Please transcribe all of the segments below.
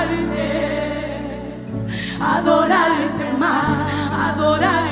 adorarte, adorarte más, adorarte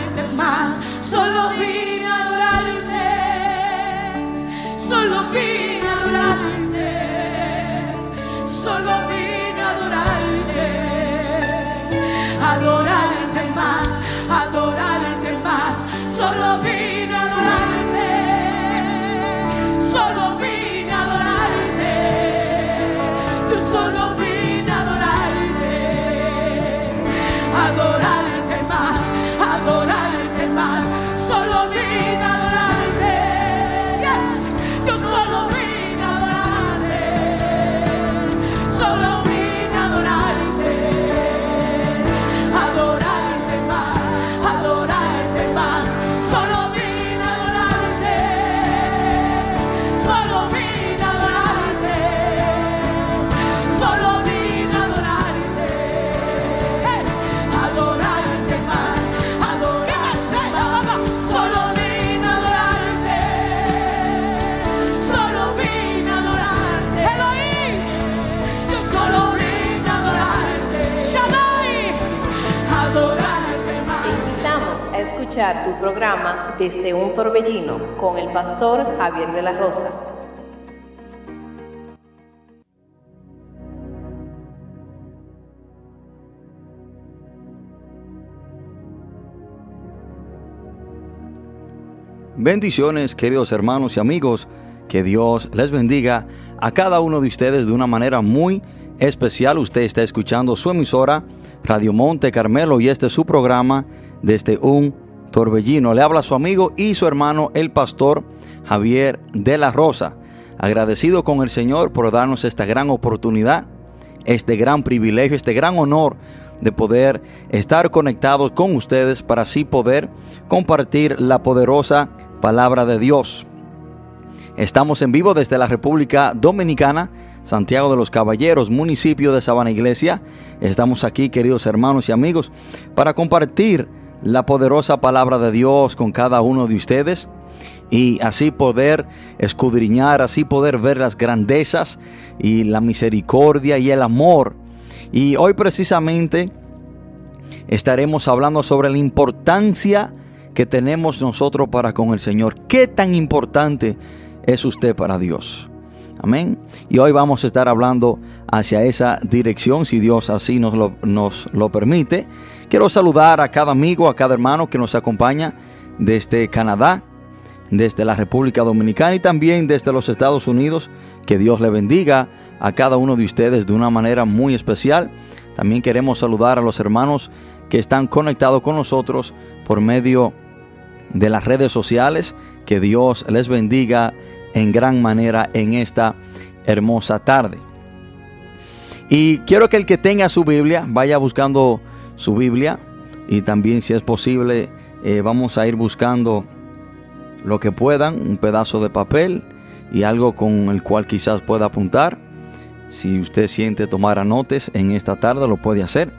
tu programa Desde un Torbellino con el pastor Javier de la Rosa. Bendiciones, queridos hermanos y amigos. Que Dios les bendiga a cada uno de ustedes de una manera muy especial. Usted está escuchando su emisora Radio Monte Carmelo y este es su programa desde un torbellino. Le habla su amigo y su hermano, el pastor Javier de la Rosa. Agradecido con el Señor por darnos esta gran oportunidad, este gran privilegio, este gran honor de poder estar conectados con ustedes para así poder compartir la poderosa palabra de Dios. Estamos en vivo desde la República Dominicana, Santiago de los Caballeros, municipio de Sabana Iglesia. Estamos aquí, queridos hermanos y amigos, para compartir la poderosa palabra de Dios con cada uno de ustedes y así poder escudriñar, así poder ver las grandezas y la misericordia y el amor. Y hoy precisamente estaremos hablando sobre la importancia que tenemos nosotros para con el Señor. ¿Qué tan importante es usted para Dios? Amén. Y hoy vamos a estar hablando hacia esa dirección, si Dios así nos lo, nos lo permite. Quiero saludar a cada amigo, a cada hermano que nos acompaña desde Canadá, desde la República Dominicana y también desde los Estados Unidos. Que Dios le bendiga a cada uno de ustedes de una manera muy especial. También queremos saludar a los hermanos que están conectados con nosotros por medio de las redes sociales. Que Dios les bendiga en gran manera en esta hermosa tarde. Y quiero que el que tenga su Biblia vaya buscando su Biblia y también si es posible eh, vamos a ir buscando lo que puedan, un pedazo de papel y algo con el cual quizás pueda apuntar. Si usted siente tomar anotes en esta tarde, lo puede hacer.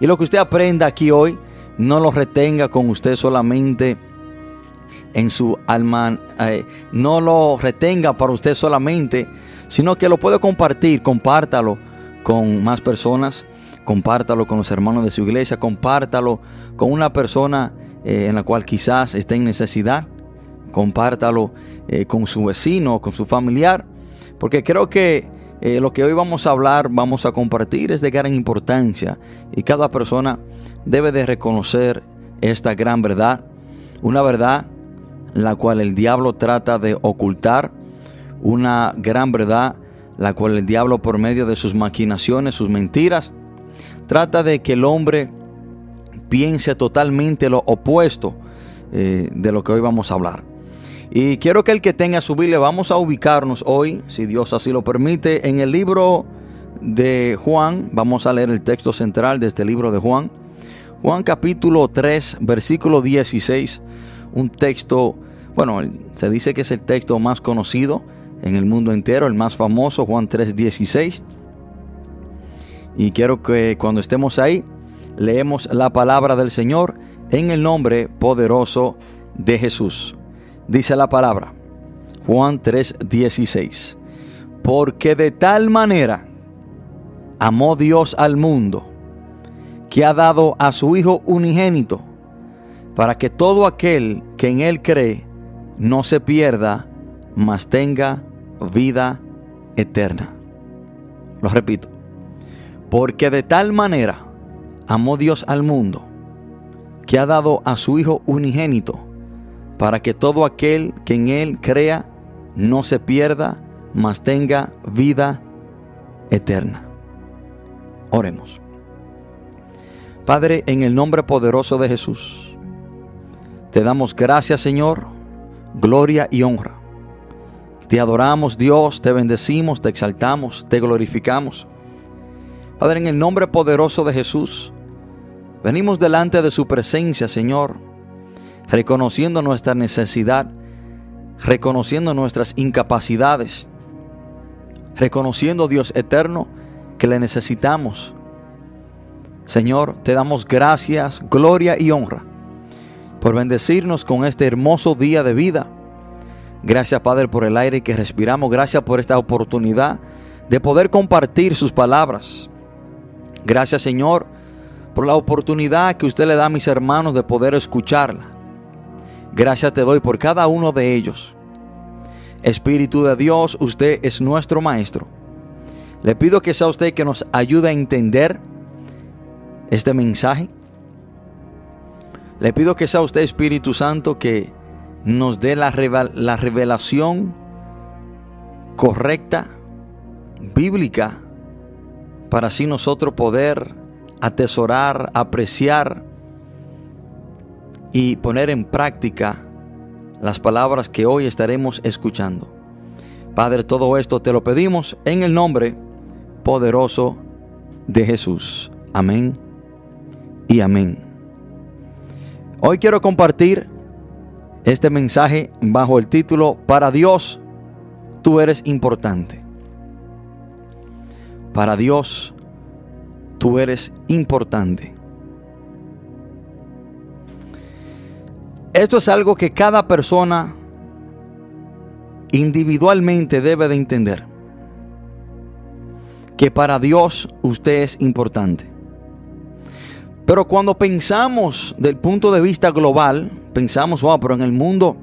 Y lo que usted aprenda aquí hoy, no lo retenga con usted solamente en su alma, eh, no lo retenga para usted solamente, sino que lo puede compartir, compártalo con más personas, compártalo con los hermanos de su iglesia, compártalo con una persona eh, en la cual quizás esté en necesidad, compártalo eh, con su vecino, con su familiar, porque creo que lo que hoy vamos a hablar, vamos a compartir es de gran importancia y cada persona debe de reconocer esta gran verdad, una verdad la cual el diablo trata de ocultar, una gran verdad la cual el diablo por medio de sus maquinaciones, sus mentiras, trata de que el hombre piense totalmente lo opuesto eh, de lo que hoy vamos a hablar. Y quiero que el que tenga su Biblia, vamos a ubicarnos hoy, si Dios así lo permite, en el libro de Juan. Vamos a leer el texto central de este libro de Juan. Juan capítulo 3, versículo 16. Un texto, bueno, se dice que es el texto más conocido en el mundo entero, el más famoso, Juan 3, 16. Y quiero que cuando estemos ahí, leemos la palabra del Señor en el nombre poderoso de Jesús. Dice la palabra, Juan 3:16, porque de tal manera amó Dios al mundo, que ha dado a su Hijo unigénito, para que todo aquel que en Él cree no se pierda, mas tenga vida eterna. Lo repito, porque de tal manera amó Dios al mundo, que ha dado a su Hijo unigénito, para que todo aquel que en Él crea no se pierda, mas tenga vida eterna. Oremos. Padre, en el nombre poderoso de Jesús, te damos gracias, Señor, gloria y honra. Te adoramos, Dios, te bendecimos, te exaltamos, te glorificamos. Padre, en el nombre poderoso de Jesús, venimos delante de su presencia, Señor, reconociendo nuestra necesidad, reconociendo nuestras incapacidades, reconociendo, Dios eterno, que le necesitamos. Señor, te damos gracias, gloria y honra por bendecirnos con este hermoso día de vida. Gracias, Padre, por el aire que respiramos. Gracias por esta oportunidad de poder compartir sus palabras. Gracias, Señor, por la oportunidad que usted le da a mis hermanos de poder escucharla. Gracias te doy por cada uno de ellos. Espíritu de Dios, usted es nuestro Maestro. Le pido que sea usted que nos ayude a entender este mensaje. Le pido que sea usted, Espíritu Santo, que nos dé la, la revelación correcta, bíblica, para así nosotros poder atesorar, apreciar y poner en práctica las palabras que hoy estaremos escuchando. Padre, todo esto te lo pedimos en el nombre poderoso de Jesús. Amén y amén. Hoy quiero compartir este mensaje bajo el título Para Dios, tú eres importante. Para Dios, tú eres importante. Esto es algo que cada persona individualmente debe de entender que para Dios usted es importante. Pero cuando pensamos del punto de vista global, pensamos, wow, pero en el mundo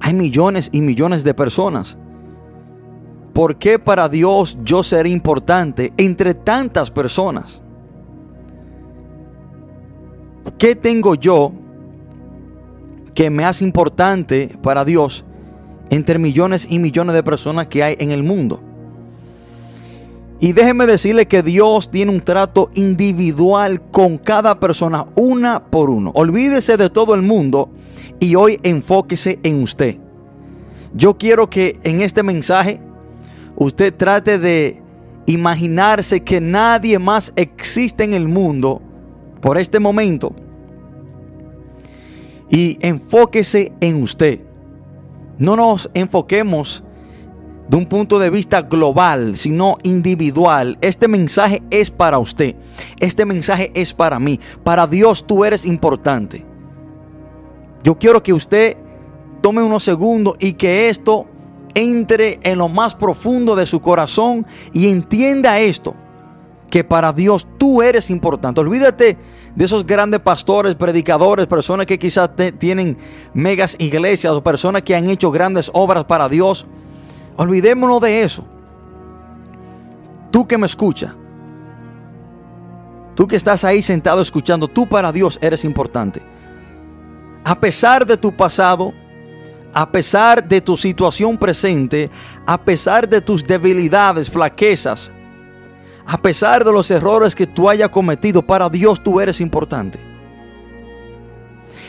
hay millones y millones de personas. ¿Por qué para Dios yo seré importante entre tantas personas? ¿Qué tengo yo que me hace importante para Dios entre millones y millones de personas que hay en el mundo? Y déjeme decirle que Dios tiene un trato individual con cada persona, una por uno. Olvídese de todo el mundo y hoy enfóquese en usted. Yo quiero que en este mensaje usted trate de imaginarse que nadie más existe en el mundo por este momento y enfóquese en usted. No nos enfoquemos de un punto de vista global, sino individual. Este mensaje es para usted. Este mensaje es para mí. Para Dios tú eres importante. Yo quiero que usted tome unos segundos y que esto entre en lo más profundo de su corazón y entienda esto, que para Dios tú eres importante. Olvídate de esos grandes pastores, predicadores, personas que quizás tienen megas iglesias o personas que han hecho grandes obras para Dios. Olvidémonos de eso. Tú que me escuchas, tú que estás ahí sentado escuchando, tú para Dios eres importante. A pesar de tu pasado, a pesar de tu situación presente, a pesar de tus debilidades, flaquezas, a pesar de los errores que tú hayas cometido, para Dios tú eres importante.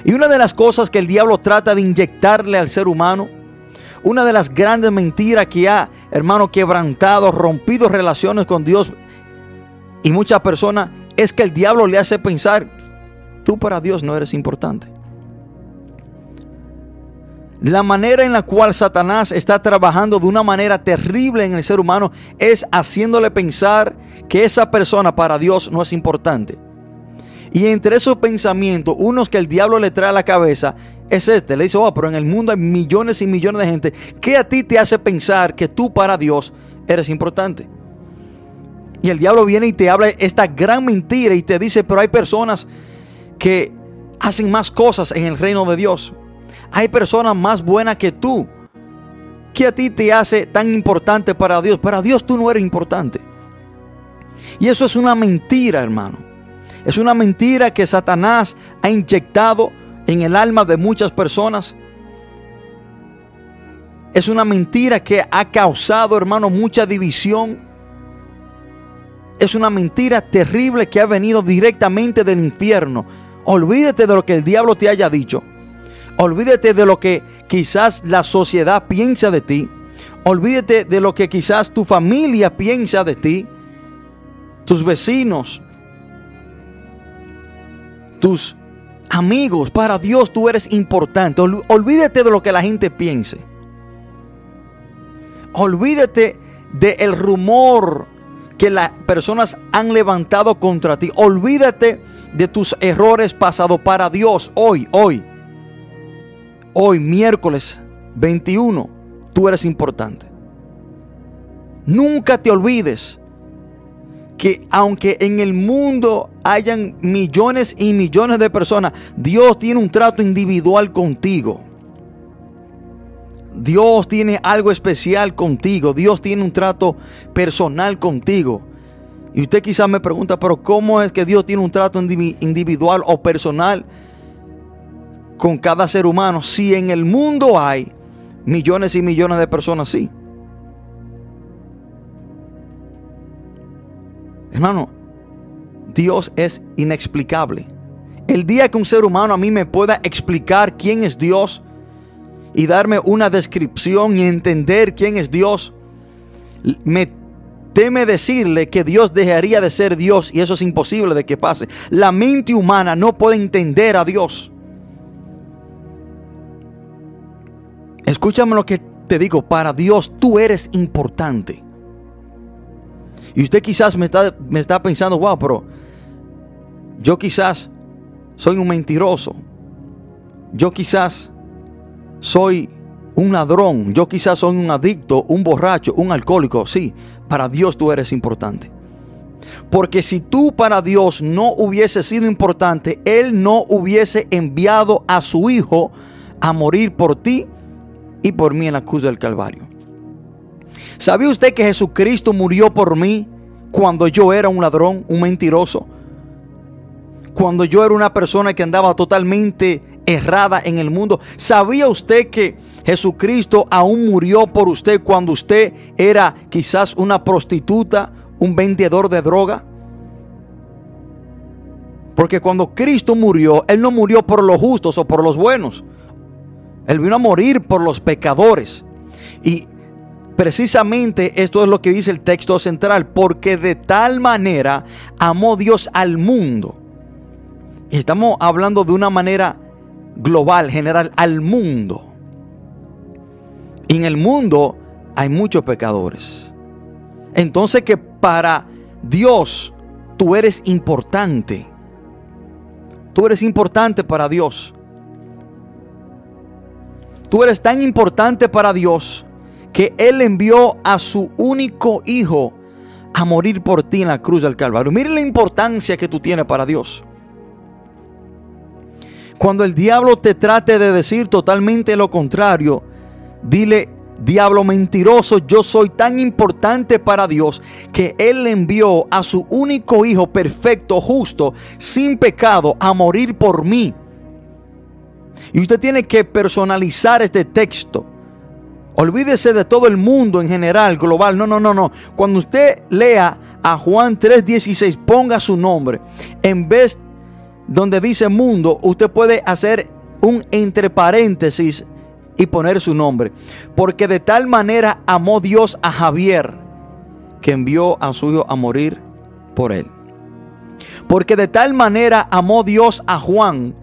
Y una de las cosas que el diablo trata de inyectarle al ser humano una de las grandes mentiras que ha, hermano, quebrantado, rompido relaciones con Dios y muchas personas es que el diablo le hace pensar, tú para Dios no eres importante. La manera en la cual Satanás está trabajando de una manera terrible en el ser humano es haciéndole pensar que esa persona para Dios no es importante. Y entre esos pensamientos, unos que el diablo le trae a la cabeza, es este. Le dice, oh, pero en el mundo hay millones y millones de gente. ¿Qué a ti te hace pensar que tú para Dios eres importante? Y el diablo viene y te habla esta gran mentira y te dice, pero hay personas que hacen más cosas en el reino de Dios. Hay personas más buenas que tú. ¿Qué a ti te hace tan importante para Dios? Para Dios tú no eres importante. Y eso es una mentira, hermano. Es una mentira que Satanás ha inyectado en el alma de muchas personas. Es una mentira que ha causado, hermano, mucha división. Es una mentira terrible que ha venido directamente del infierno. Olvídate de lo que el diablo te haya dicho. Olvídate de lo que quizás la sociedad piensa de ti. Olvídate de lo que quizás tu familia piensa de ti. Tus vecinos. Tus amigos. Para Dios tú eres importante. Olvídate de lo que la gente piense. Olvídate del rumor que las personas han levantado contra ti. Olvídate de tus errores pasados para Dios hoy, hoy. Hoy, miércoles 21, tú eres importante. Nunca te olvides que aunque en el mundo hayan millones y millones de personas, Dios tiene un trato individual contigo. Dios tiene algo especial contigo. Dios tiene un trato personal contigo. Y usted quizás me pregunta, pero ¿cómo es que Dios tiene un trato individual o personal con cada ser humano si en el mundo hay millones y millones de personas así? Hermano, Dios es inexplicable. El día que un ser humano a mí me pueda explicar quién es Dios, y darme una descripción y entender quién es Dios, me teme decirle que Dios dejaría de ser Dios y eso es imposible de que pase. La mente humana no puede entender a Dios. Escúchame lo que te digo, para Dios tú eres importante. Y usted quizás me está, me está pensando, wow, pero yo quizás soy un mentiroso. Yo quizás soy un ladrón, yo quizás soy un adicto, un borracho, un alcohólico. Sí, para Dios tú eres importante. Porque si tú para Dios no hubiese sido importante, Él no hubiese enviado a su Hijo a morir por ti y por mí en la cruz del Calvario. ¿Sabía usted que Jesucristo murió por mí cuando yo era un ladrón, un mentiroso? Cuando yo era una persona que andaba totalmente errada en el mundo. ¿Sabía usted que Jesucristo aún murió por usted cuando usted era quizás una prostituta, un vendedor de droga? Porque cuando Cristo murió, Él no murió por los justos o por los buenos. Él vino a morir por los pecadores. Y precisamente esto es lo que dice el texto central. Porque de tal manera amó Dios al mundo. Estamos hablando de una manera global, general, al mundo. Y en el mundo hay muchos pecadores. Entonces que para Dios tú eres importante. Tú eres importante para Dios. Tú eres tan importante para Dios que Él envió a su único hijo a morir por ti en la cruz del Calvario. Mire la importancia que tú tienes para Dios. Cuando el diablo te trate de decir totalmente lo contrario, dile, diablo mentiroso, yo soy tan importante para Dios que Él envió a su único Hijo perfecto, justo, sin pecado, a morir por mí. Y usted tiene que personalizar este texto. Olvídese de todo el mundo en general, global. No, no, no, no. Cuando usted lea a Juan 3:16, ponga su nombre. En vez donde dice mundo, usted puede hacer un entre paréntesis y poner su nombre. Porque de tal manera amó Dios a Javier que envió a su hijo a morir por él. Porque de tal manera amó Dios a Juan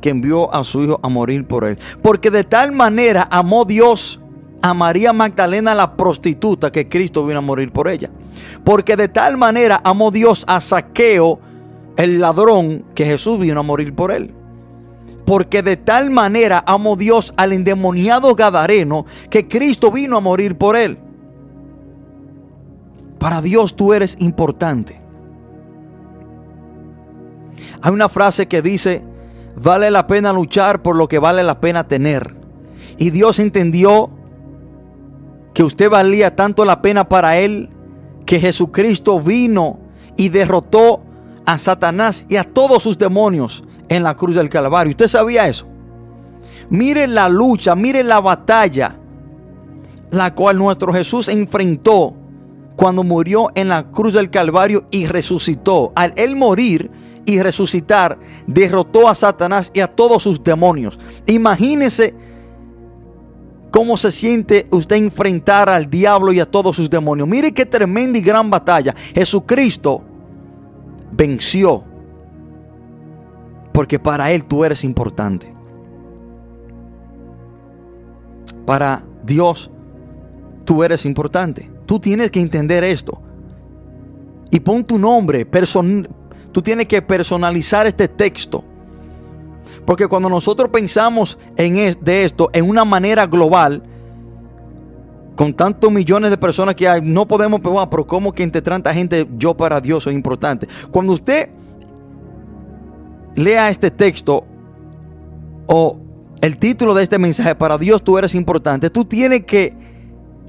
que envió a su hijo a morir por él. Porque de tal manera amó Dios a María Magdalena la prostituta que Cristo vino a morir por ella. Porque de tal manera amó Dios a Saqueo el ladrón que Jesús vino a morir por él. Porque de tal manera amó Dios al endemoniado Gadareno que Cristo vino a morir por él. Para Dios tú eres importante. Hay una frase que dice, vale la pena luchar por lo que vale la pena tener. Y Dios entendió que usted valía tanto la pena para Él que Jesucristo vino y derrotó a Satanás y a todos sus demonios en la cruz del Calvario. ¿Usted sabía eso? Mire la lucha, mire la batalla, la cual nuestro Jesús enfrentó cuando murió en la cruz del Calvario y resucitó. Al él morir y resucitar, derrotó a Satanás y a todos sus demonios. Imagínese cómo se siente usted enfrentar al diablo y a todos sus demonios. Mire qué tremenda y gran batalla. Jesucristo venció. Porque para Él tú eres importante. Para Dios tú eres importante. Tú tienes que entender esto. Y pon tu nombre. tú tienes que personalizar este texto. Porque cuando nosotros pensamos en de esto en una manera global, con tantos millones de personas que hay, no podemos, pero ¿cómo que entre tanta gente yo para Dios soy importante? Cuando usted lea este texto o el título de este mensaje, para Dios tú eres importante, tú tienes que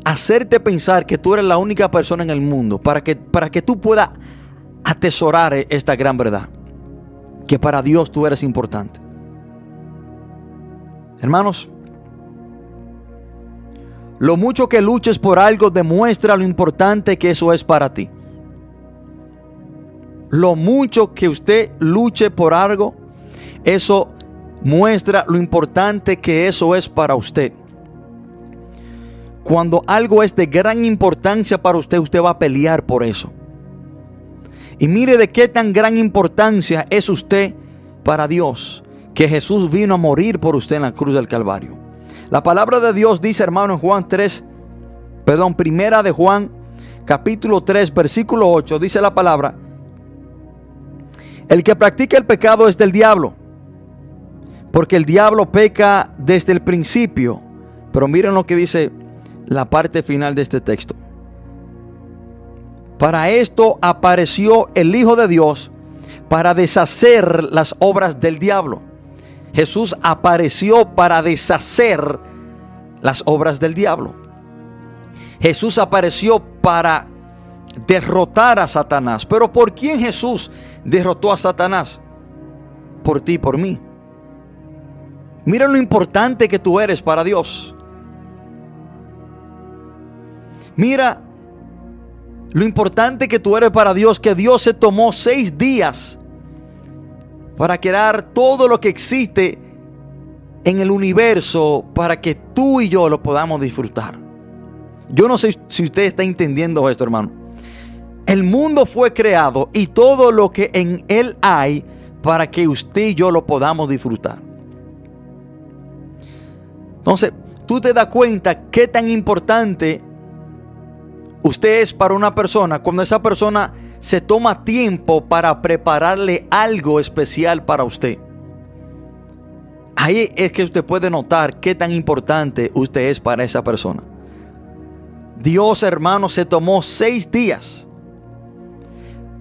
hacerte pensar que tú eres la única persona en el mundo para que, para que tú puedas atesorar esta gran verdad, que para Dios tú eres importante. Hermanos, lo mucho que luches por algo demuestra lo importante que eso es para ti. Lo mucho que usted luche por algo, eso muestra lo importante que eso es para usted. Cuando algo es de gran importancia para usted, usted va a pelear por eso. Y mire de qué tan gran importancia es usted para Dios, que Jesús vino a morir por usted en la cruz del Calvario. La palabra de Dios dice, hermano, en Juan 3, perdón, primera de Juan, capítulo 3, versículo 8, dice la palabra, el que practica el pecado es del diablo, porque el diablo peca desde el principio. Pero miren lo que dice la parte final de este texto. Para esto apareció el Hijo de Dios, para deshacer las obras del diablo. Jesús apareció para deshacer las obras del diablo. Jesús apareció para derrotar a Satanás. Pero ¿por quién Jesús derrotó a Satanás? Por ti, por mí. Mira lo importante que tú eres para Dios. Mira lo importante que tú eres para Dios, que Dios se tomó seis días para crear todo lo que existe en el universo para que tú y yo lo podamos disfrutar. Yo no sé si usted está entendiendo esto, hermano. El mundo fue creado y todo lo que en él hay para que usted y yo lo podamos disfrutar. Entonces, tú te das cuenta qué tan importante usted es para una persona cuando esa persona se toma tiempo para prepararle algo especial para usted. Ahí es que usted puede notar qué tan importante usted es para esa persona. Dios, hermano, se tomó seis días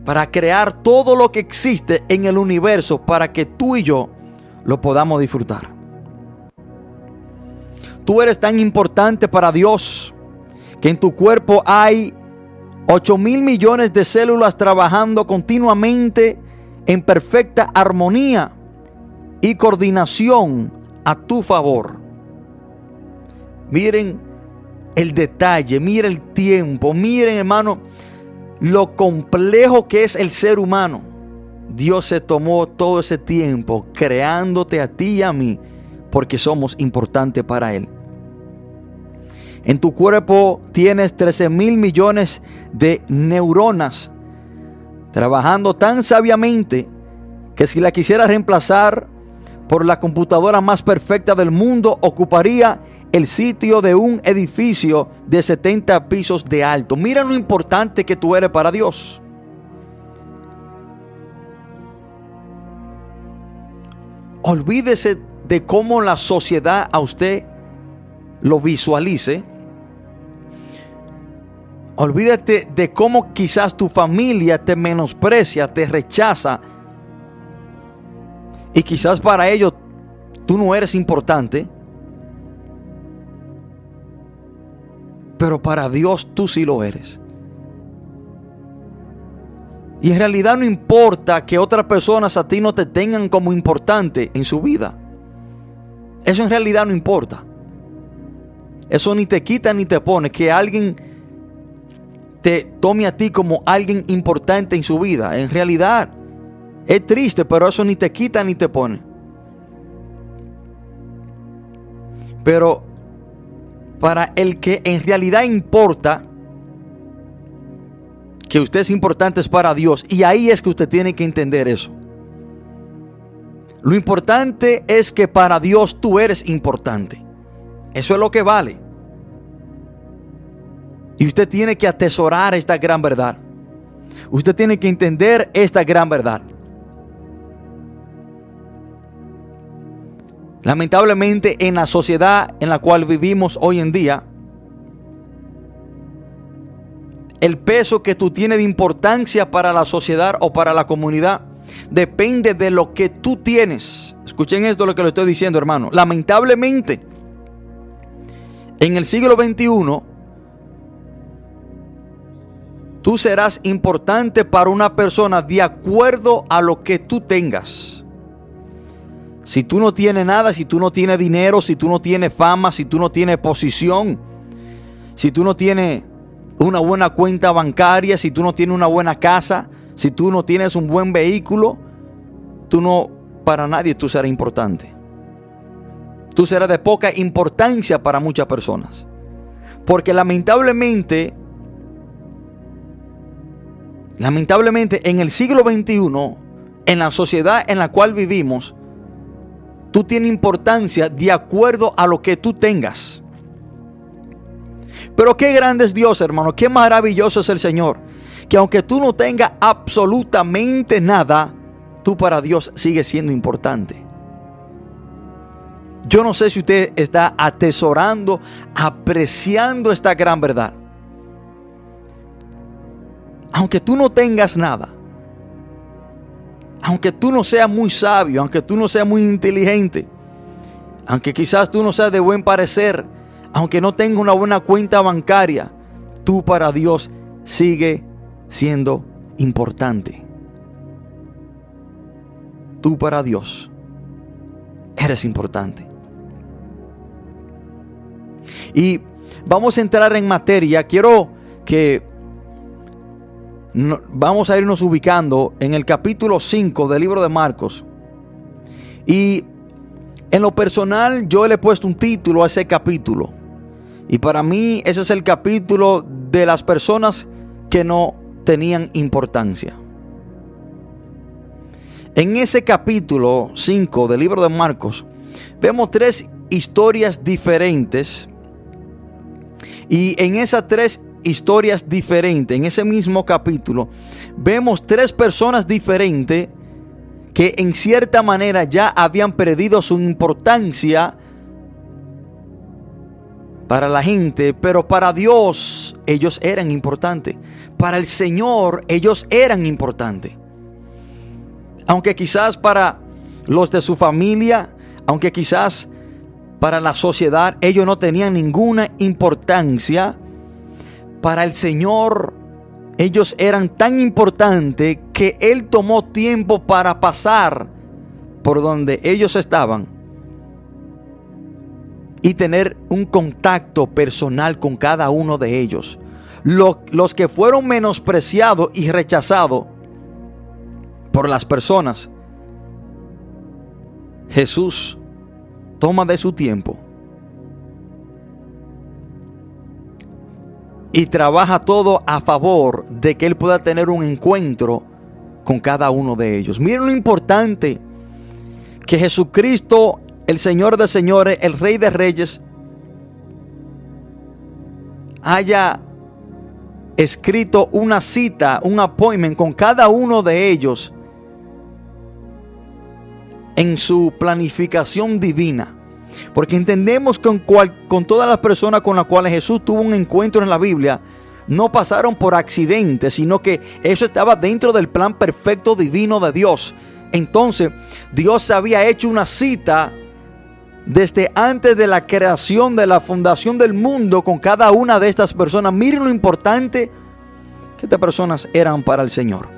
para crear todo lo que existe en el universo para que tú y yo lo podamos disfrutar. Tú eres tan importante para Dios que en tu cuerpo hay 8 mil millones de células trabajando continuamente en perfecta armonía y coordinación a tu favor. Miren el detalle, miren el tiempo, miren hermano lo complejo que es el ser humano. Dios se tomó todo ese tiempo creándote a ti y a mí porque somos importantes para Él. En tu cuerpo tienes 13 mil millones de neuronas trabajando tan sabiamente que si la quisiera reemplazar por la computadora más perfecta del mundo, ocuparía el sitio de un edificio de 70 pisos de alto. Mira lo importante que tú eres para Dios. Olvídese de cómo la sociedad a usted lo visualice Olvídate de cómo quizás tu familia te menosprecia, te rechaza. Y quizás para ellos tú no eres importante. Pero para Dios tú sí lo eres. Y en realidad no importa que otras personas a ti no te tengan como importante en su vida. Eso en realidad no importa. Eso ni te quita ni te pone. Que alguien te tome a ti como alguien importante en su vida. En realidad es triste, pero eso ni te quita ni te pone. Pero para el que en realidad importa, que usted es importante es para Dios. Y ahí es que usted tiene que entender eso. Lo importante es que para Dios tú eres importante. Eso es lo que vale. Y usted tiene que atesorar esta gran verdad. Usted tiene que entender esta gran verdad. Lamentablemente en la sociedad en la cual vivimos hoy en día, el peso que tú tienes de importancia para la sociedad o para la comunidad depende de lo que tú tienes. Escuchen esto lo que le estoy diciendo, hermano. Lamentablemente, en el siglo XXI, tú serás importante para una persona de acuerdo a lo que tú tengas. Si tú no tienes nada, si tú no tienes dinero, si tú no tienes fama, si tú no tienes posición, si tú no tienes una buena cuenta bancaria, si tú no tienes una buena casa, si tú no tienes un buen vehículo, tú no, para nadie tú serás importante. Tú serás de poca importancia para muchas personas. Porque lamentablemente, lamentablemente en el siglo XXI, en la sociedad en la cual vivimos, Tú tienes importancia de acuerdo a lo que tú tengas. Pero qué grande es Dios, hermano. Qué maravilloso es el Señor. Que aunque tú no tengas absolutamente nada, tú para Dios sigues siendo importante. Yo no sé si usted está atesorando, apreciando esta gran verdad. Aunque tú no tengas nada, aunque tú no seas muy sabio, aunque tú no seas muy inteligente, aunque quizás tú no seas de buen parecer, aunque no tengas una buena cuenta bancaria, tú para Dios sigue siendo importante. Tú para Dios eres importante. Y vamos a entrar en materia. Quiero que vamos a irnos ubicando en el capítulo 5 del libro de Marcos. Y en lo personal yo le he puesto un título a ese capítulo. Y para mí ese es el capítulo de las personas que no tenían importancia. En ese capítulo 5 del libro de Marcos vemos tres historias diferentes. Y en esas tres historias diferentes. En ese mismo capítulo vemos tres personas diferentes que en cierta manera ya habían perdido su importancia para la gente, pero para Dios ellos eran importantes. Para el Señor ellos eran importantes. Aunque quizás para los de su familia, aunque quizás para la sociedad ellos no tenían ninguna importancia, para el Señor ellos eran tan importantes que Él tomó tiempo para pasar por donde ellos estaban y tener un contacto personal con cada uno de ellos. Los, los que fueron menospreciados y rechazados por las personas, Jesús toma de su tiempo y trabaja todo a favor de que Él pueda tener un encuentro con cada uno de ellos. Miren lo importante que Jesucristo, el Señor de señores, el Rey de reyes, haya escrito una cita, un appointment con cada uno de ellos en su planificación divina. Porque entendemos que con, todas las personas con las cuales Jesús tuvo un encuentro en la Biblia, no pasaron por accidente, sino que eso estaba dentro del plan perfecto divino de Dios. Entonces, Dios había hecho una cita desde antes de la creación de la fundación del mundo con cada una de estas personas. Miren lo importante que estas personas eran para el Señor.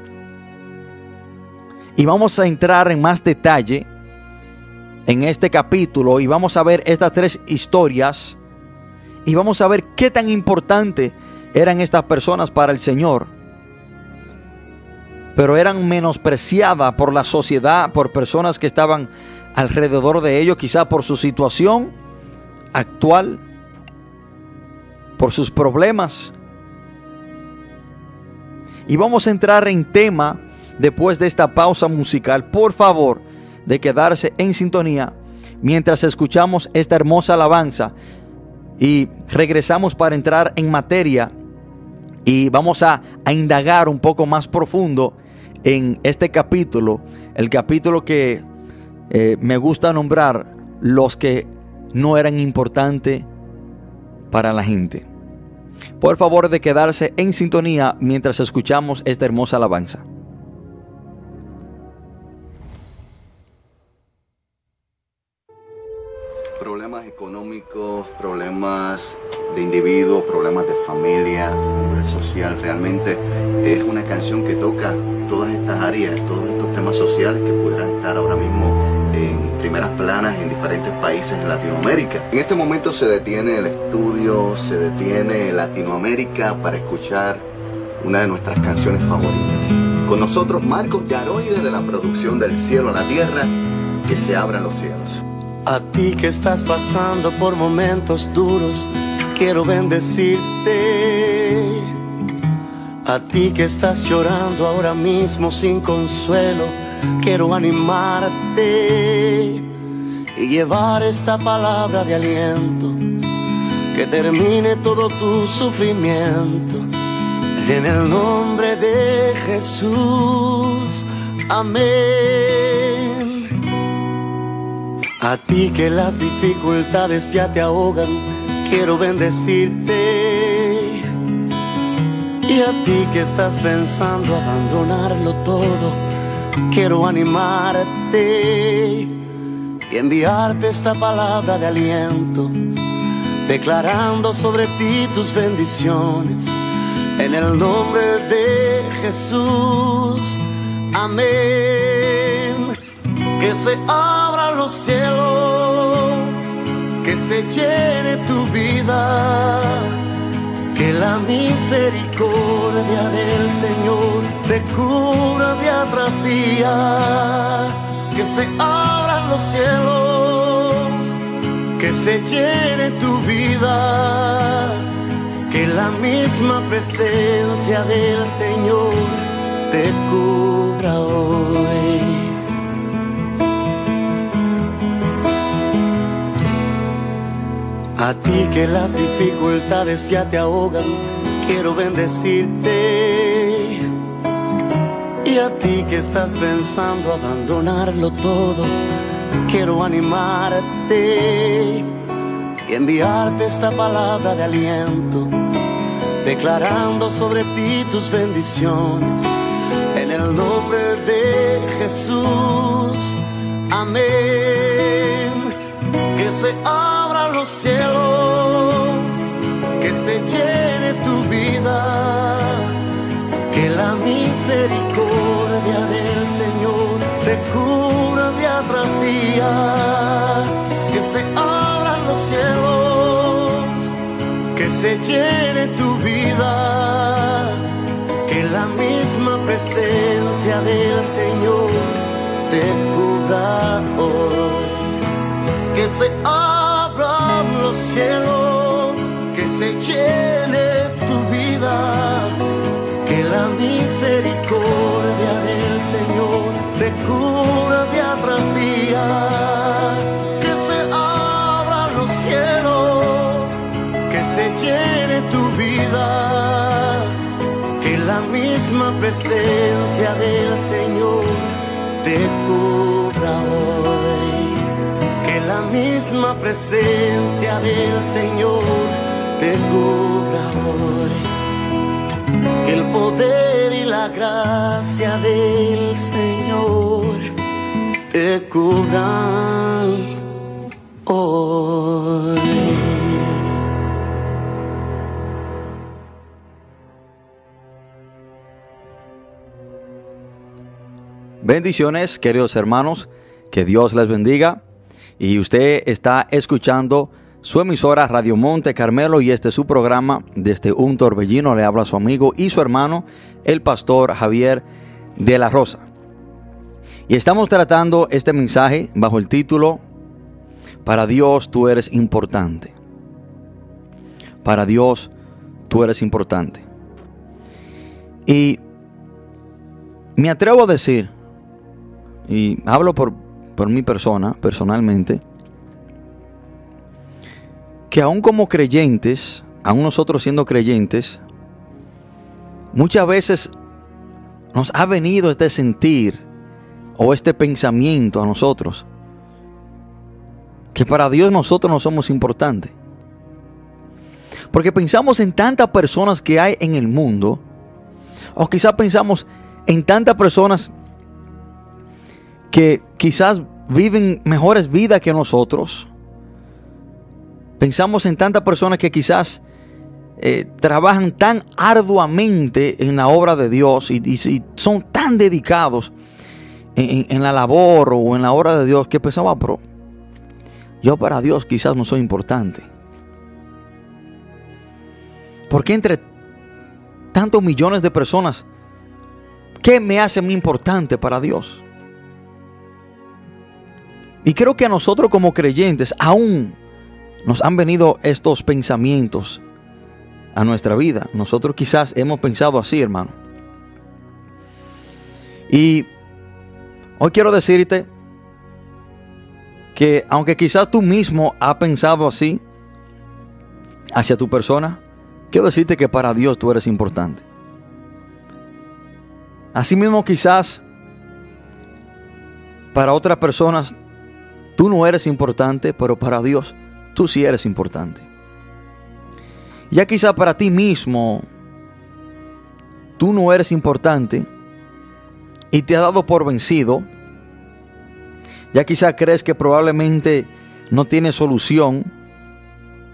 Y vamos a entrar en más detalle en este capítulo y vamos a ver estas tres historias y vamos a ver qué tan importante eran estas personas para el Señor. Pero eran menospreciadas por la sociedad, por personas que estaban alrededor de ellos, quizá por su situación actual, por sus problemas. Y vamos a entrar en tema después de esta pausa musical. Por favor, de quedarse en sintonía mientras escuchamos esta hermosa alabanza y regresamos para entrar en materia y vamos a, indagar un poco más profundo en este capítulo, el capítulo que eh, me gusta nombrar los que no eran importantes para la gente. Por favor de quedarse en sintonía mientras escuchamos esta hermosa alabanza. Problemas de individuo, problemas de familia, social, realmente es una canción que toca todas estas áreas, todos estos temas sociales que pudieran estar ahora mismo en primeras planas en diferentes países de Latinoamérica. En este momento se detiene el estudio, se detiene Latinoamérica para escuchar una de nuestras canciones favoritas. Con nosotros Marcos Yaroide de la producción del cielo a la tierra, que se abran los cielos. A ti que estás pasando por momentos duros, quiero bendecirte. A ti que estás llorando ahora mismo sin consuelo, quiero animarte y llevar esta palabra de aliento que termine todo tu sufrimiento. En el nombre de Jesús, amén. A ti que las dificultades ya te ahogan, quiero bendecirte. Y a ti que estás pensando abandonarlo todo, quiero animarte y enviarte esta palabra de aliento, declarando sobre ti tus bendiciones. En el nombre de Jesús, amén. Que se abran los cielos, que se llene tu vida que la misericordia del Señor te cura día tras día. Que se abran los cielos, que se llene tu vida. Que la misma presencia del Señor te cubra hoy. A ti que las dificultades ya te ahogan, quiero bendecirte. Y a ti que estás pensando abandonarlo todo, quiero animarte y enviarte esta palabra de aliento, declarando sobre ti tus bendiciones. En el nombre de Jesús, amén. Que se abran los cielos, que se llene tu vida, que la misericordia del Señor te cura día tras día, que se abran los cielos, que se llene tu vida, que la misma presencia del Señor te cubra hoy que se abran cielos, que se llene tu vida, que la misericordia del Señor te cura día tras día, que se abran los cielos, que se llene tu vida, que la misma presencia del Señor te cubra hoy misma presencia del Señor te cubra hoy. que el poder y la gracia del Señor te cubran hoy. Bendiciones, queridos hermanos, que Dios les bendiga. Y usted está escuchando su emisora Radio Monte Carmelo y este es su programa desde un torbellino. Le habla su amigo y su hermano, el pastor Javier de la Rosa. Y estamos tratando este mensaje bajo el título Para Dios tú eres importante. Para Dios tú eres importante. Y me atrevo a decir, y hablo por, por mi persona, personalmente, que aún como creyentes, aún nosotros siendo creyentes, muchas veces nos ha venido este sentir o este pensamiento a nosotros, que para Dios nosotros no somos importantes. Porque pensamos en tantas personas que hay en el mundo, o quizás pensamos en tantas personas que quizás viven mejores vidas que nosotros. Pensamos en tantas personas que quizás eh, trabajan tan arduamente en la obra de Dios y, y son tan dedicados en, la labor o en la obra de Dios que pensaba, pero yo para Dios quizás no soy importante. Porque entre tantos millones de personas, ¿qué me hace muy importante para Dios? Y creo que a nosotros como creyentes aún nos han venido estos pensamientos a nuestra vida. Nosotros quizás hemos pensado así, hermano. Y hoy quiero decirte que aunque quizás tú mismo has pensado así hacia tu persona, quiero decirte que para Dios tú eres importante. Asimismo quizás para otras personas Tú no eres importante, pero para Dios tú sí eres importante. Ya quizá para ti mismo tú no eres importante y te ha dado por vencido. Ya quizá crees que probablemente no tienes solución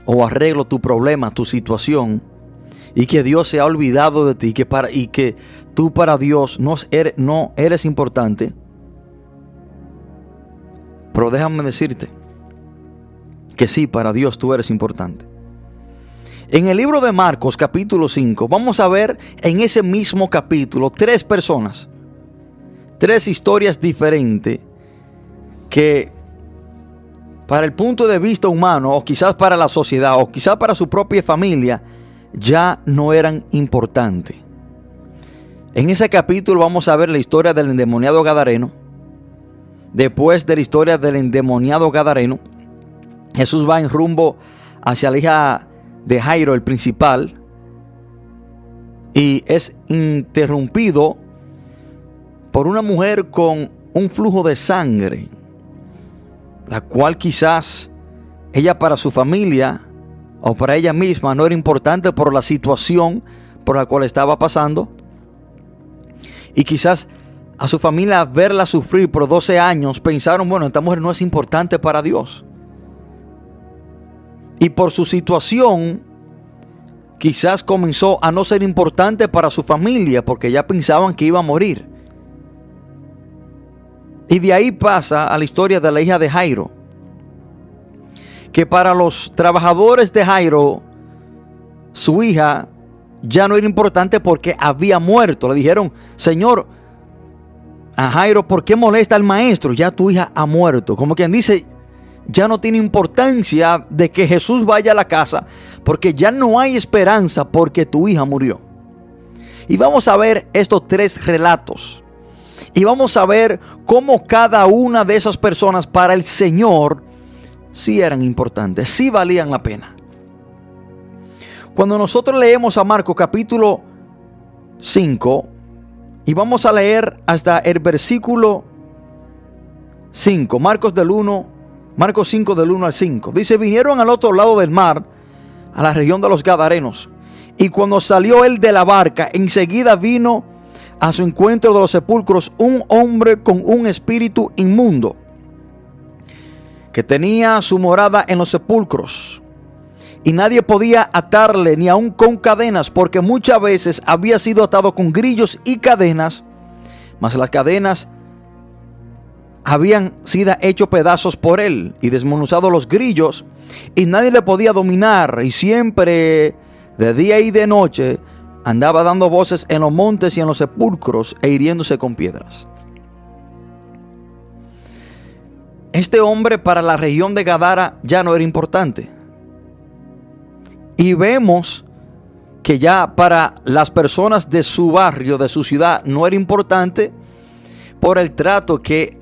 o arreglo tu problema, tu situación y que Dios se ha olvidado de ti que para, y que tú para Dios no no eres importante. Pero déjame decirte que sí, para Dios tú eres importante. En el libro de Marcos capítulo 5 vamos a ver en ese mismo capítulo tres personas, tres historias diferentes que para el punto de vista humano o quizás para la sociedad o quizás para su propia familia ya no eran importantes. En ese capítulo vamos a ver la historia del endemoniado Gadareno, Después de la historia del endemoniado Gadareno, Jesús va en rumbo hacia la hija de Jairo, el principal, y es interrumpido por una mujer con un flujo de sangre, la cual quizás ella para su familia o para ella misma no era importante por la situación por la cual estaba pasando. Y quizás a su familia verla sufrir por 12 años, pensaron, bueno, esta mujer no es importante para Dios. Y por su situación, quizás comenzó a no ser importante para su familia, porque ya pensaban que iba a morir. Y de ahí pasa a la historia de la hija de Jairo, que para los trabajadores de Jairo, su hija ya no era importante porque había muerto. Le dijeron, Señor, a Jairo, ¿por qué molesta al maestro? Ya tu hija ha muerto. Como quien dice, ya no tiene importancia de que Jesús vaya a la casa, porque ya no hay esperanza porque tu hija murió. Y vamos a ver estos tres relatos. Y vamos a ver cómo cada una de esas personas para el Señor sí eran importantes, sí valían la pena. Cuando nosotros leemos a Marcos capítulo 5, y vamos a leer hasta el versículo 5, Marcos del 1, Marcos 5 del 1 al 5. Dice, vinieron al otro lado del mar, a la región de los Gadarenos, Y cuando salió él de la barca, enseguida vino a su encuentro de los sepulcros un hombre con un espíritu inmundo, que tenía su morada en los sepulcros. Y nadie podía atarle ni aun con cadenas, porque muchas veces había sido atado con grillos y cadenas, mas las cadenas habían sido hechos pedazos por él y desmenuzados los grillos, y nadie le podía dominar, y siempre de día y de noche andaba dando voces en los montes y en los sepulcros e hiriéndose con piedras. Este hombre para la región de Gadara ya no era importante. Y vemos que ya para las personas de su barrio, de su ciudad, no era importante por el trato que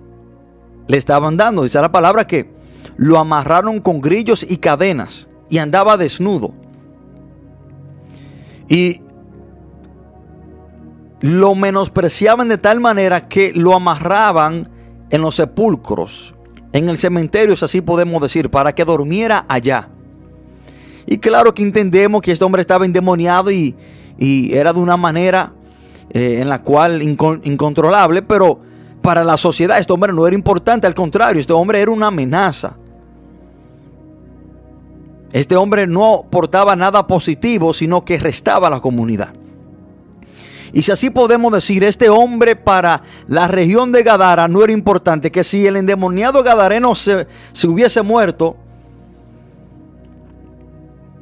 le estaban dando. Dice la palabra que lo amarraron con grillos y cadenas y andaba desnudo. Y lo menospreciaban de tal manera que lo amarraban en los sepulcros, en el cementerio, es así podemos decir, para que durmiera allá. Y claro que entendemos que este hombre estaba endemoniado y, era de una manera eh, en la cual incontrolable, pero para la sociedad este hombre no era importante, al contrario, este hombre era una amenaza. Este hombre no portaba nada positivo, sino que restaba a la comunidad. Y si así podemos decir, este hombre para la región de Gadara no era importante, que si el endemoniado gadareno se, se hubiese muerto,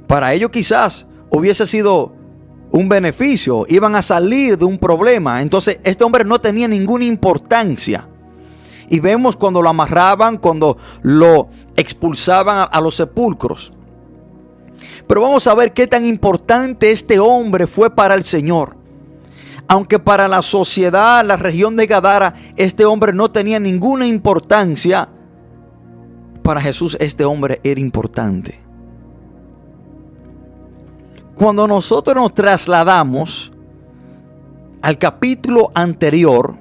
para ellos quizás hubiese sido un beneficio, iban a salir de un problema. Entonces este hombre no tenía ninguna importancia. Y vemos cuando lo amarraban, cuando lo expulsaban a, los sepulcros. Pero vamos a ver qué tan importante este hombre fue para el Señor. Aunque para la sociedad, la región de Gadara, este hombre no tenía ninguna importancia, para Jesús este hombre era importante. Cuando nosotros nos trasladamos al capítulo anterior,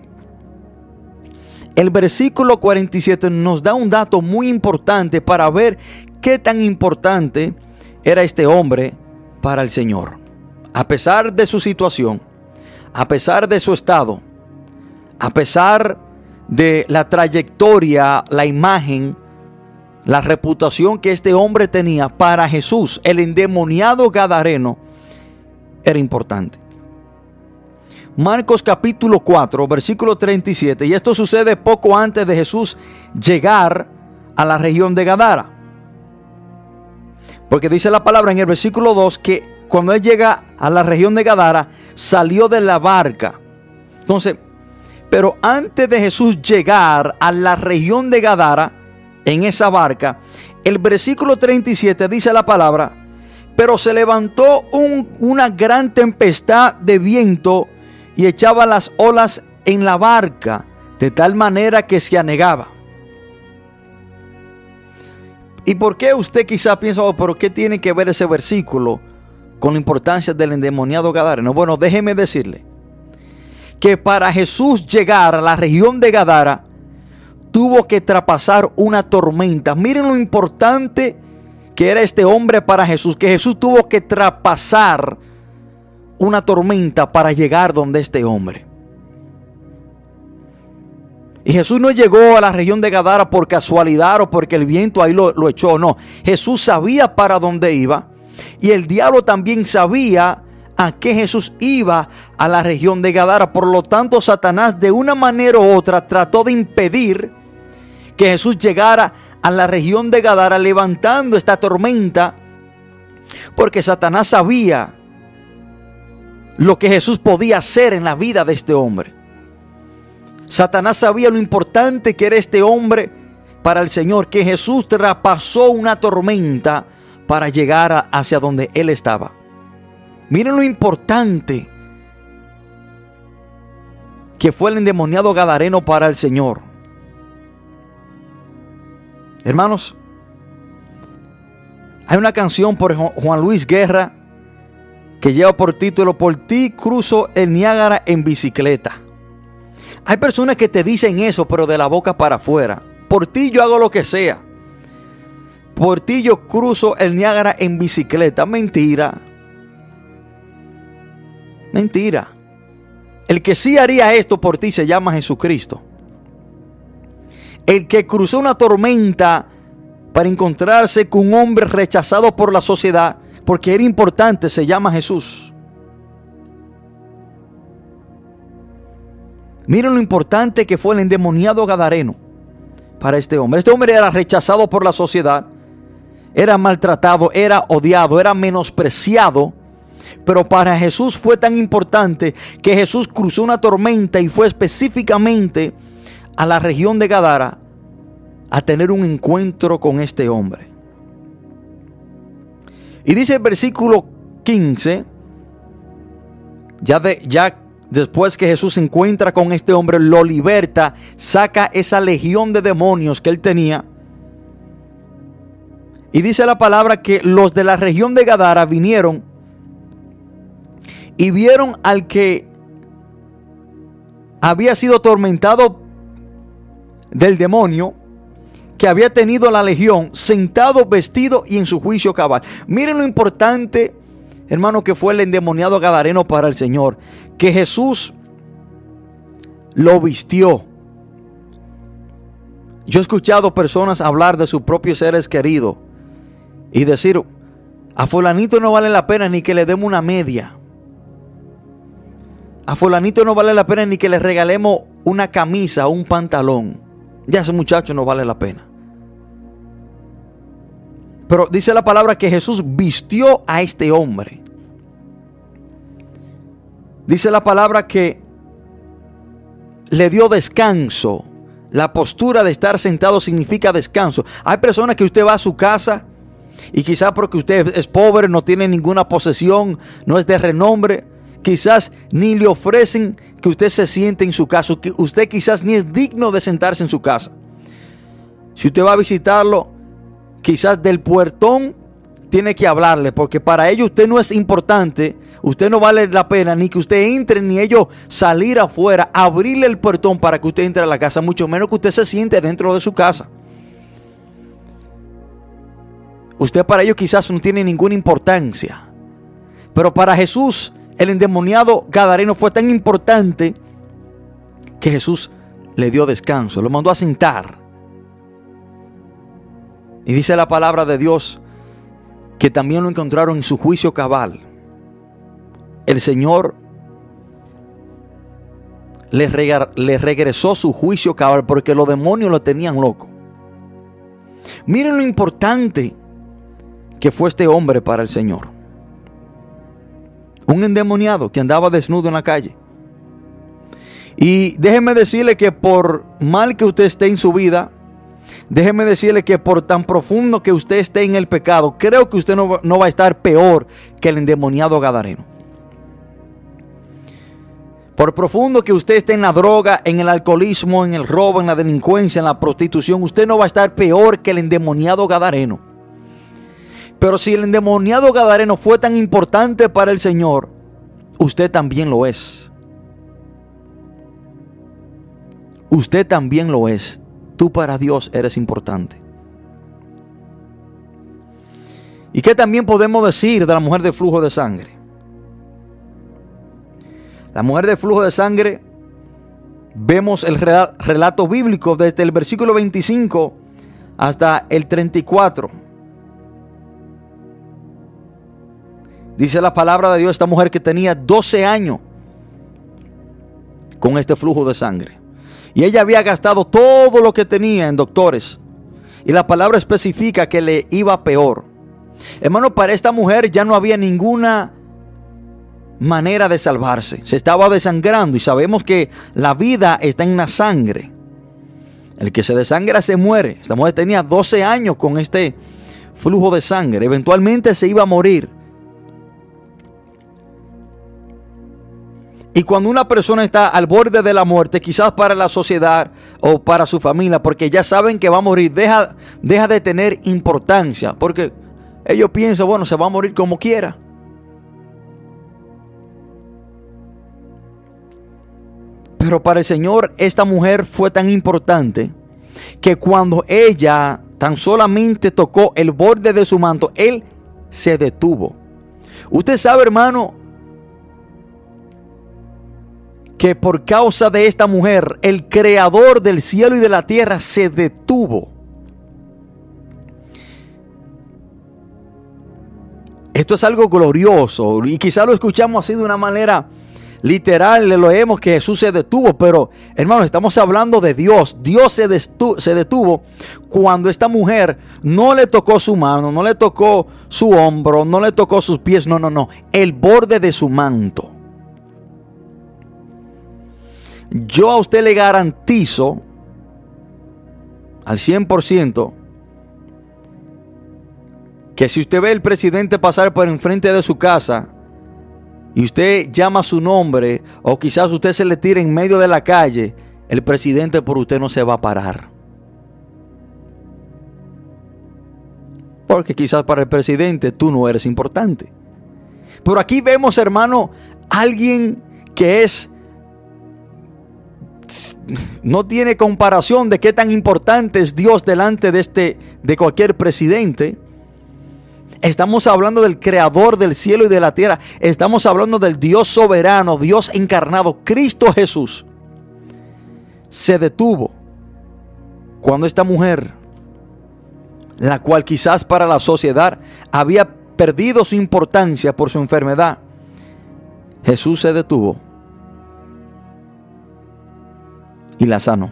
el versículo 47 nos da un dato muy importante para ver qué tan importante era este hombre para el Señor. A pesar de su situación, a pesar de su estado, a pesar de la trayectoria, la imagen la reputación que este hombre tenía para Jesús, el endemoniado Gadareno, era importante. Marcos capítulo 4, versículo 37, y esto sucede poco antes de Jesús llegar a la región de Gadara. Porque dice la palabra en el versículo 2 que cuando él llega a la región de Gadara, salió de la barca. Entonces, pero antes de Jesús llegar a la región de Gadara, en esa barca, el versículo 37 dice la palabra, pero se levantó una gran tempestad de viento y echaba las olas en la barca, de tal manera que se anegaba. ¿Y por qué usted quizá piensa, oh, pero qué tiene que ver ese versículo con la importancia del endemoniado Gadareno? Bueno, déjeme decirle que para Jesús llegar a la región de Gadara, tuvo que traspasar una tormenta. Miren lo importante que era este hombre para Jesús, que Jesús tuvo que traspasar una tormenta para llegar donde este hombre. Y Jesús no llegó a la región de Gadara por casualidad o porque el viento ahí lo, lo echó, no. Jesús sabía para dónde iba y el diablo también sabía a qué Jesús iba a la región de Gadara. Por lo tanto, Satanás de una manera u otra trató de impedir que Jesús llegara a la región de Gadara levantando esta tormenta, porque Satanás sabía lo que Jesús podía hacer en la vida de este hombre. Satanás sabía lo importante que era este hombre para el Señor, que Jesús traspasó una tormenta para llegar hacia donde él estaba. Miren lo importante que fue el endemoniado gadareno para el Señor. Hermanos, hay una canción por Juan Luis Guerra que lleva por título Por ti cruzo el Niágara en bicicleta. Hay personas que te dicen eso, pero de la boca para afuera. Por ti yo hago lo que sea. Por ti yo cruzo el Niágara en bicicleta. Mentira. Mentira. El que sí haría esto por ti se llama Jesucristo. El que cruzó una tormenta para encontrarse con un hombre rechazado por la sociedad porque era importante se llama Jesús. Miren lo importante que fue el endemoniado Gadareno para este hombre. Este hombre era rechazado por la sociedad, era maltratado, era odiado, era menospreciado. Pero para Jesús fue tan importante que Jesús cruzó una tormenta y fue específicamente a la región de Gadara a tener un encuentro con este hombre. Y dice el versículo 15, ya, de, ya después que Jesús se encuentra con este hombre, lo liberta, saca esa legión de demonios que él tenía. Y dice la palabra que los de la región de Gadara vinieron y vieron al que había sido atormentado del demonio, que había tenido la legión, sentado, vestido y en su juicio cabal. Miren lo importante, hermano, que fue el endemoniado gadareno para el Señor, que Jesús lo vistió. Yo he escuchado personas hablar de sus propios seres queridos y decir, a fulanito no vale la pena ni que le demos una media. A fulanito no vale la pena ni que le regalemos una camisa o un pantalón. Ya ese muchacho no vale la pena. Pero dice la palabra que Jesús vistió a este hombre. Dice la palabra que le dio descanso. La postura de estar sentado significa descanso. Hay personas que usted va a su casa y quizás porque usted es pobre, no tiene ninguna posesión, no es de renombre, quizás ni le ofrecen que usted se siente en su casa, que usted quizás ni es digno de sentarse en su casa. Si usted va a visitarlo, quizás del puertón tiene que hablarle, porque para ellos usted no es importante, usted no vale la pena ni que usted entre, ni ellos salir afuera, abrirle el puertón para que usted entre a la casa, mucho menos que usted se siente dentro de su casa. Usted para ellos quizás no tiene ninguna importancia, pero para Jesús el endemoniado Gadareno fue tan importante que Jesús le dio descanso, lo mandó a sentar. Y dice la palabra de Dios que también lo encontraron en su juicio cabal. El Señor le, regresó su juicio cabal porque los demonios lo tenían loco. Miren lo importante que fue este hombre para el Señor. Un endemoniado que andaba desnudo en la calle. Y déjeme decirle que por mal que usted esté en su vida, Déjeme decirle que por tan profundo que usted esté en el pecado, creo que usted no, no va a estar peor que el endemoniado Gadareno. Por profundo que usted esté en la droga, en el alcoholismo, en el robo, en la delincuencia, en la prostitución, usted no va a estar peor que el endemoniado Gadareno. Pero si el endemoniado Gadareno fue tan importante para el Señor, usted también lo es. Usted también lo es. Tú para Dios eres importante. ¿Y qué también podemos decir de la mujer de flujo de sangre? La mujer de flujo de sangre, vemos el relato bíblico desde el versículo 25 hasta el 34. Dice la palabra de Dios, esta mujer que tenía 12 años con este flujo de sangre. Y ella había gastado todo lo que tenía en doctores. Y la palabra especifica que le iba peor. Hermano, para esta mujer ya no había ninguna manera de salvarse. Se estaba desangrando y sabemos que la vida está en la sangre. El que se desangra se muere. Esta mujer tenía 12 años con este flujo de sangre. Eventualmente se iba a morir. Y cuando una persona está al borde de la muerte, quizás para la sociedad o para su familia, porque ya saben que va a morir, deja, deja de tener importancia, porque ellos piensan, bueno, se va a morir como quiera. Pero para el Señor esta mujer fue tan importante que cuando ella tan solamente tocó el borde de su manto, Él se detuvo. Usted sabe, hermano, que por causa de esta mujer, el creador del cielo y de la tierra se detuvo. Esto es algo glorioso y quizá lo escuchamos así de una manera literal, le leemos que Jesús se detuvo, pero hermano, estamos hablando de Dios. Dios se, se detuvo cuando esta mujer no le tocó su mano, no le tocó su hombro, no le tocó sus pies, no, no, no, el borde de su manto. Yo a usted le garantizo al 100% que si usted ve al presidente pasar por enfrente de su casa y usted llama su nombre o quizás usted se le tira en medio de la calle, el presidente por usted no se va a parar. Porque quizás para el presidente tú no eres importante. Pero aquí vemos, hermano, alguien que es no tiene comparación de qué tan importante es Dios delante de este de cualquier presidente. Estamos hablando del creador del cielo y de la tierra. Estamos hablando del Dios soberano, Dios encarnado, Cristo Jesús. Se detuvo cuando esta mujer, la cual quizás para la sociedad había perdido su importancia por su enfermedad, Jesús se detuvo y la sanó.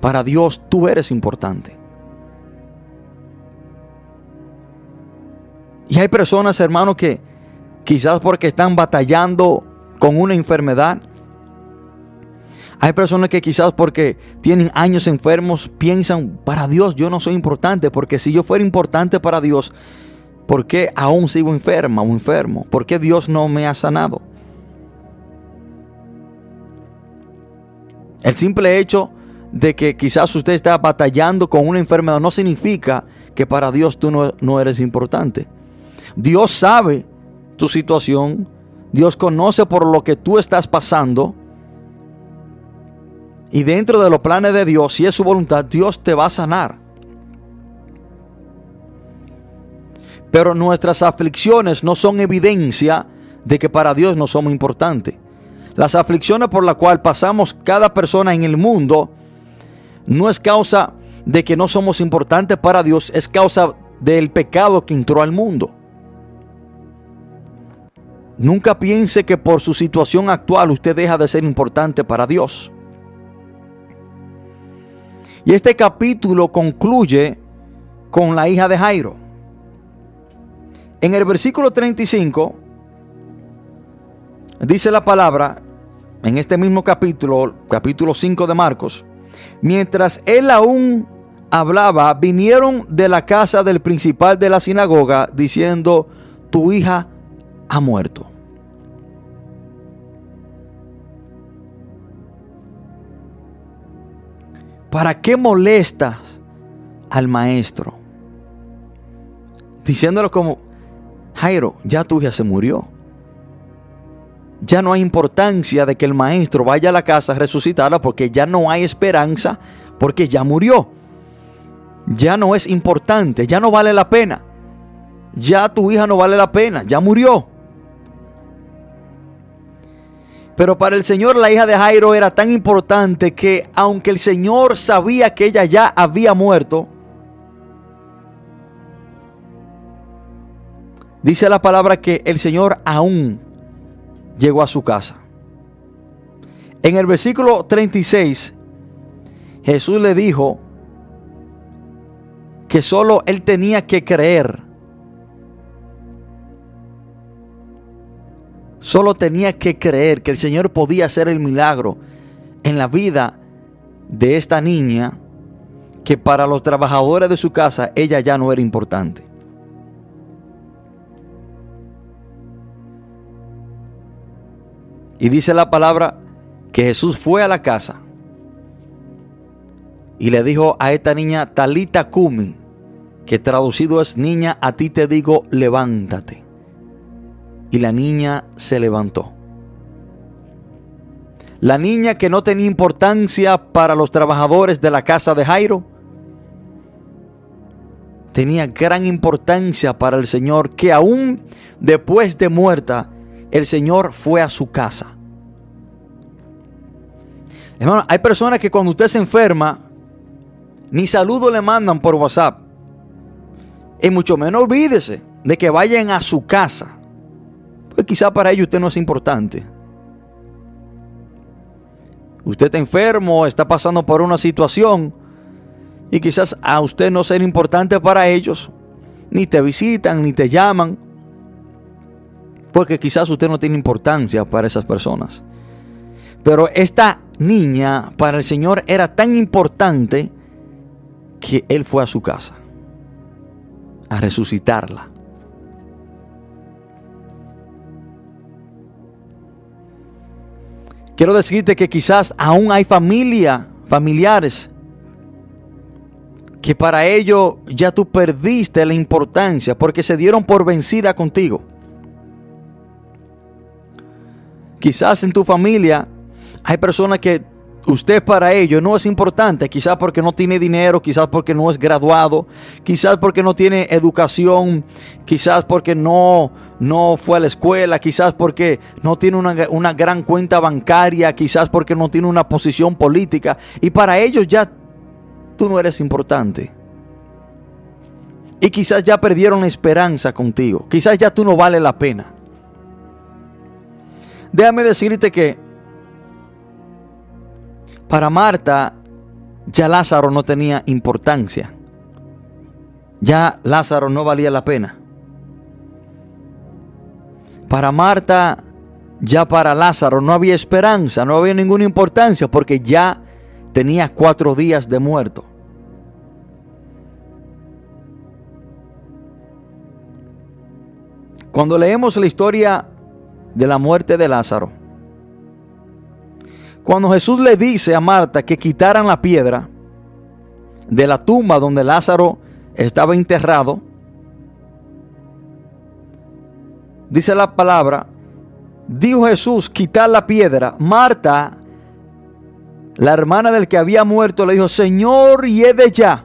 Para Dios tú eres importante. Y hay personas, hermanos, que quizás porque están batallando con una enfermedad, hay personas que quizás porque tienen años enfermos piensan, para Dios yo no soy importante, porque si yo fuera importante para Dios, ¿por qué aún sigo enferma o enfermo? ¿Por qué Dios no me ha sanado? El simple hecho de que quizás usted está batallando con una enfermedad no significa que para Dios tú no, no eres importante. Dios sabe tu situación, Dios conoce por lo que tú estás pasando. Y dentro de los planes de Dios, si es su voluntad, Dios te va a sanar. Pero nuestras aflicciones no son evidencia de que para Dios no somos importantes. Las aflicciones por las cuales pasamos cada persona en el mundo no es causa de que no somos importantes para Dios, es causa del pecado que entró al mundo. Nunca piense que por su situación actual usted deja de ser importante para Dios. Y este capítulo concluye con la hija de Jairo. En el versículo 35 dice la palabra, en este mismo capítulo, capítulo 5 de Marcos, mientras él aún hablaba, vinieron de la casa del principal de la sinagoga diciendo, tu hija ha muerto. ¿Para qué molestas al maestro? Diciéndolo como, Jairo, ya tu hija se murió. Ya no hay importancia de que el maestro vaya a la casa a resucitarla porque ya no hay esperanza porque ya murió. Ya no es importante, ya no vale la pena. Ya tu hija no vale la pena, ya murió. Pero para el Señor la hija de Jairo era tan importante que aunque el Señor sabía que ella ya había muerto, dice la palabra que el Señor aún llegó a su casa. En el versículo 36, Jesús le dijo que solo él tenía que creer Solo tenía que creer que el Señor podía hacer el milagro en la vida de esta niña que para los trabajadores de su casa ella ya no era importante. Y dice la palabra que Jesús fue a la casa y le dijo a esta niña Talita Kumi, que traducido es niña, a ti te digo, levántate y la niña se levantó. La niña que no tenía importancia para los trabajadores de la casa de Jairo, tenía gran importancia para el Señor, que aún después de muerta, el Señor fue a su casa. Hermano, hay personas que cuando usted se enferma, ni saludo le mandan por WhatsApp. Y mucho menos olvídese de que vayan a su casa. Pues quizá para ellos usted no es importante. Usted está enfermo, está pasando por una situación y quizás a usted no sea importante para ellos. Ni te visitan, ni te llaman. Porque quizás usted no tiene importancia para esas personas. Pero esta niña para el Señor era tan importante que Él fue a su casa a resucitarla. Quiero decirte que quizás aún hay familia, familiares, que para ello ya tú perdiste la importancia porque se dieron por vencida contigo. Quizás en tu familia hay personas que usted para ellos no es importante, quizás porque no tiene dinero, quizás porque no es graduado, quizás porque no tiene educación, quizás porque no, no fue a la escuela, quizás porque no tiene una, una gran cuenta bancaria, quizás porque no tiene una posición política. Y para ellos ya tú no eres importante. Y quizás ya perdieron la esperanza contigo. Quizás ya tú no vale la pena. Déjame decirte que para Marta, ya Lázaro no tenía importancia. Ya Lázaro no valía la pena. Para Marta, ya para Lázaro no había esperanza, no había ninguna importancia porque ya tenía cuatro días de muerto. Cuando leemos la historia de la muerte de Lázaro, cuando Jesús le dice a Marta que quitaran la piedra de la tumba donde Lázaro estaba enterrado, dice la palabra, dijo Jesús, quitar la piedra. Marta, la hermana del que había muerto, le dijo, Señor, de ya,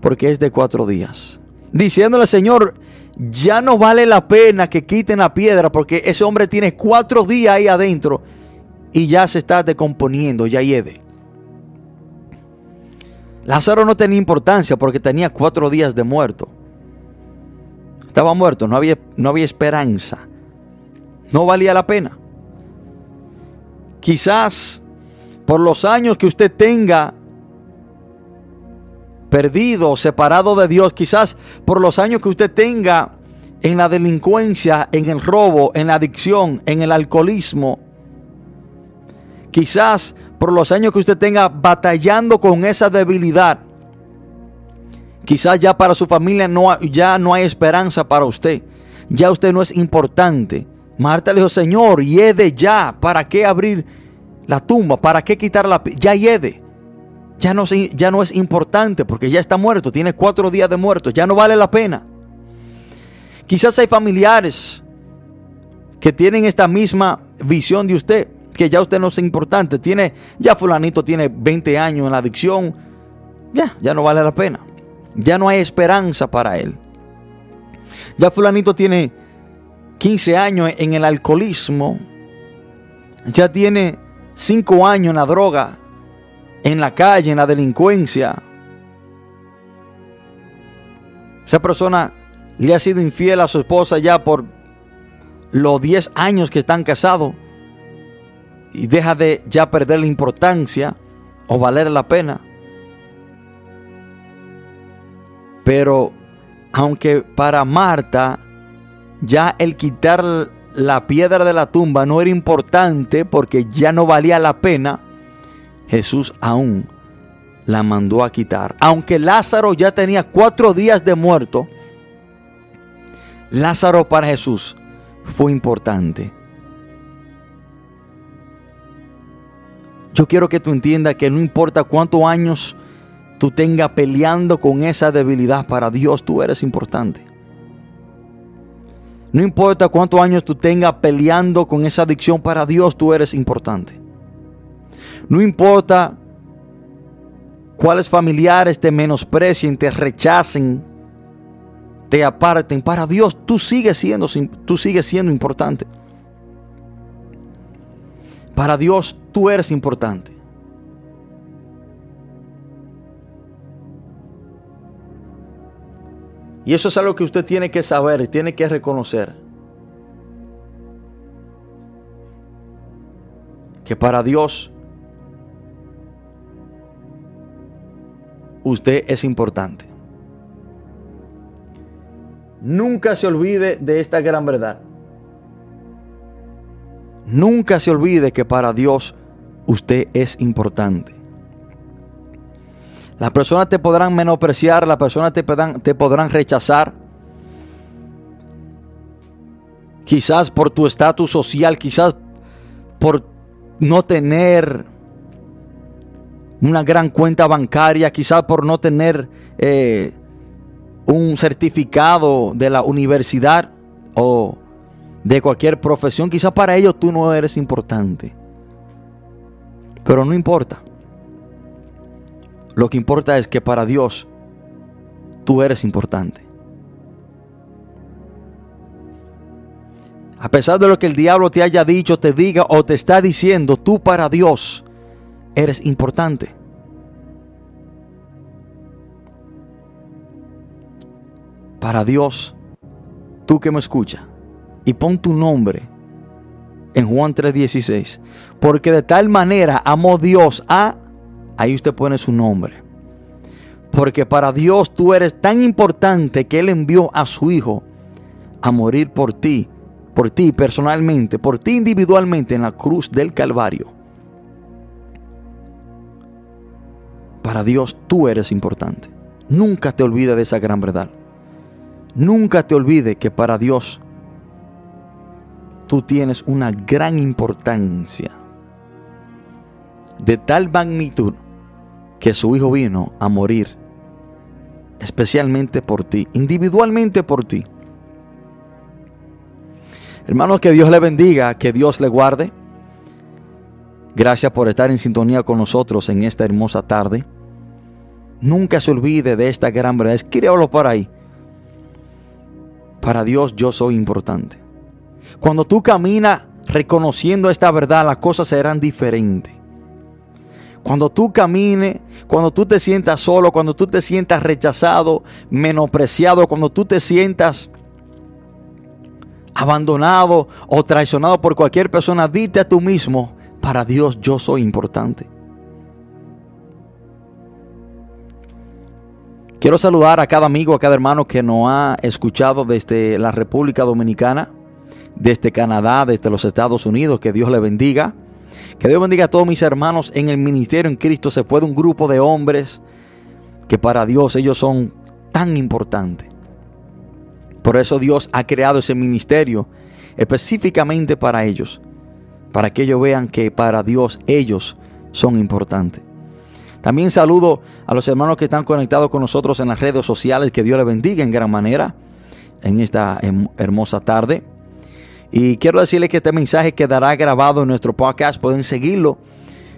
porque es de cuatro días. Diciéndole, Señor, ya no vale la pena que quiten la piedra, porque ese hombre tiene cuatro días ahí adentro y ya se está decomponiendo, ya hiede. Lázaro no tenía importancia porque tenía cuatro días de muerto. Estaba muerto, no había, no había esperanza. No valía la pena. Quizás por los años que usted tenga perdido, separado de Dios, quizás por los años que usted tenga en la delincuencia, en el robo, en la adicción, en el alcoholismo, Quizás por los años que usted tenga batallando con esa debilidad. Quizás ya para su familia no, ya no hay esperanza para usted. Ya usted no es importante. Marta le dijo, Señor, yede ya. ¿Para qué abrir la tumba? ¿Para qué quitar la... Ya yede. Ya no, es importante porque ya está muerto. Tiene cuatro días de muerto. Ya no vale la pena. Quizás hay familiares que tienen esta misma visión de usted que ya usted no es importante. Tiene, ya fulanito tiene 20 años en la adicción. Ya, ya no vale la pena. Ya no hay esperanza para él. Ya fulanito tiene 15 años en el alcoholismo. Ya tiene 5 años en la droga, en la calle, en la delincuencia. Esa persona le ha sido infiel a su esposa ya por los 10 años que están casados y deja de ya perder la importancia o valer la pena. Pero aunque para Marta ya el quitar la piedra de la tumba no era importante porque ya no valía la pena, Jesús aún la mandó a quitar. Aunque Lázaro ya tenía cuatro días de muerto, Lázaro para Jesús fue importante. Yo quiero que tú entiendas que no importa cuántos años tú tengas peleando con esa debilidad, para Dios tú eres importante. No importa cuántos años tú tengas peleando con esa adicción, para Dios tú eres importante. No importa cuáles familiares te menosprecien, te rechacen, te aparten, para Dios tú sigues siendo, tú sigues siendo importante. Para Dios tú eres importante. Y eso es algo que usted tiene que saber y tiene que reconocer. Que para Dios usted es importante. Nunca se olvide de esta gran verdad. Nunca se olvide que para Dios usted es importante. Las personas te podrán menospreciar, las personas te podrán, te podrán rechazar. Quizás por tu estatus social, quizás por no tener una gran cuenta bancaria, quizás por no tener eh, un certificado de la universidad o de cualquier profesión, quizás para ellos tú no eres importante. Pero no importa. Lo que importa es que para Dios tú eres importante. A pesar de lo que el diablo te haya dicho, te diga o te está diciendo, tú para Dios eres importante. Para Dios, tú que me escuchas, y pon tu nombre en Juan 3:16, porque de tal manera amó Dios a ahí usted pone su nombre. Porque para Dios tú eres tan importante que Él envió a su Hijo a morir por ti, por ti personalmente, por ti individualmente en la cruz del Calvario. Para Dios tú eres importante. Nunca te olvides de esa gran verdad. Nunca te olvides que para Dios tú tienes una gran importancia. De tal magnitud que su Hijo vino a morir especialmente por ti, individualmente por ti. Hermanos, que Dios le bendiga, que Dios le guarde. Gracias por estar en sintonía con nosotros en esta hermosa tarde. Nunca se olvide de esta gran verdad. Escríbalo por ahí. Para Dios yo soy importante. Cuando tú caminas reconociendo esta verdad, las cosas serán diferentes. Cuando tú camines, cuando tú te sientas solo, cuando tú te sientas rechazado, menospreciado, cuando tú te sientas abandonado o traicionado por cualquier persona, dite a tú mismo, para Dios yo soy importante. Quiero saludar a cada amigo, a cada hermano que nos ha escuchado desde la República Dominicana, desde Canadá, desde los Estados Unidos. Que Dios le bendiga. Que Dios bendiga a todos mis hermanos en el ministerio en Cristo. Se puede un grupo de hombres que para Dios ellos son tan importantes. Por eso Dios ha creado ese ministerio específicamente para ellos. Para que ellos vean que para Dios ellos son importantes. También saludo a los hermanos que están conectados con nosotros en las redes sociales. Que Dios les bendiga en gran manera en esta hermosa tarde. Y quiero decirles que este mensaje quedará grabado en nuestro podcast. Pueden seguirlo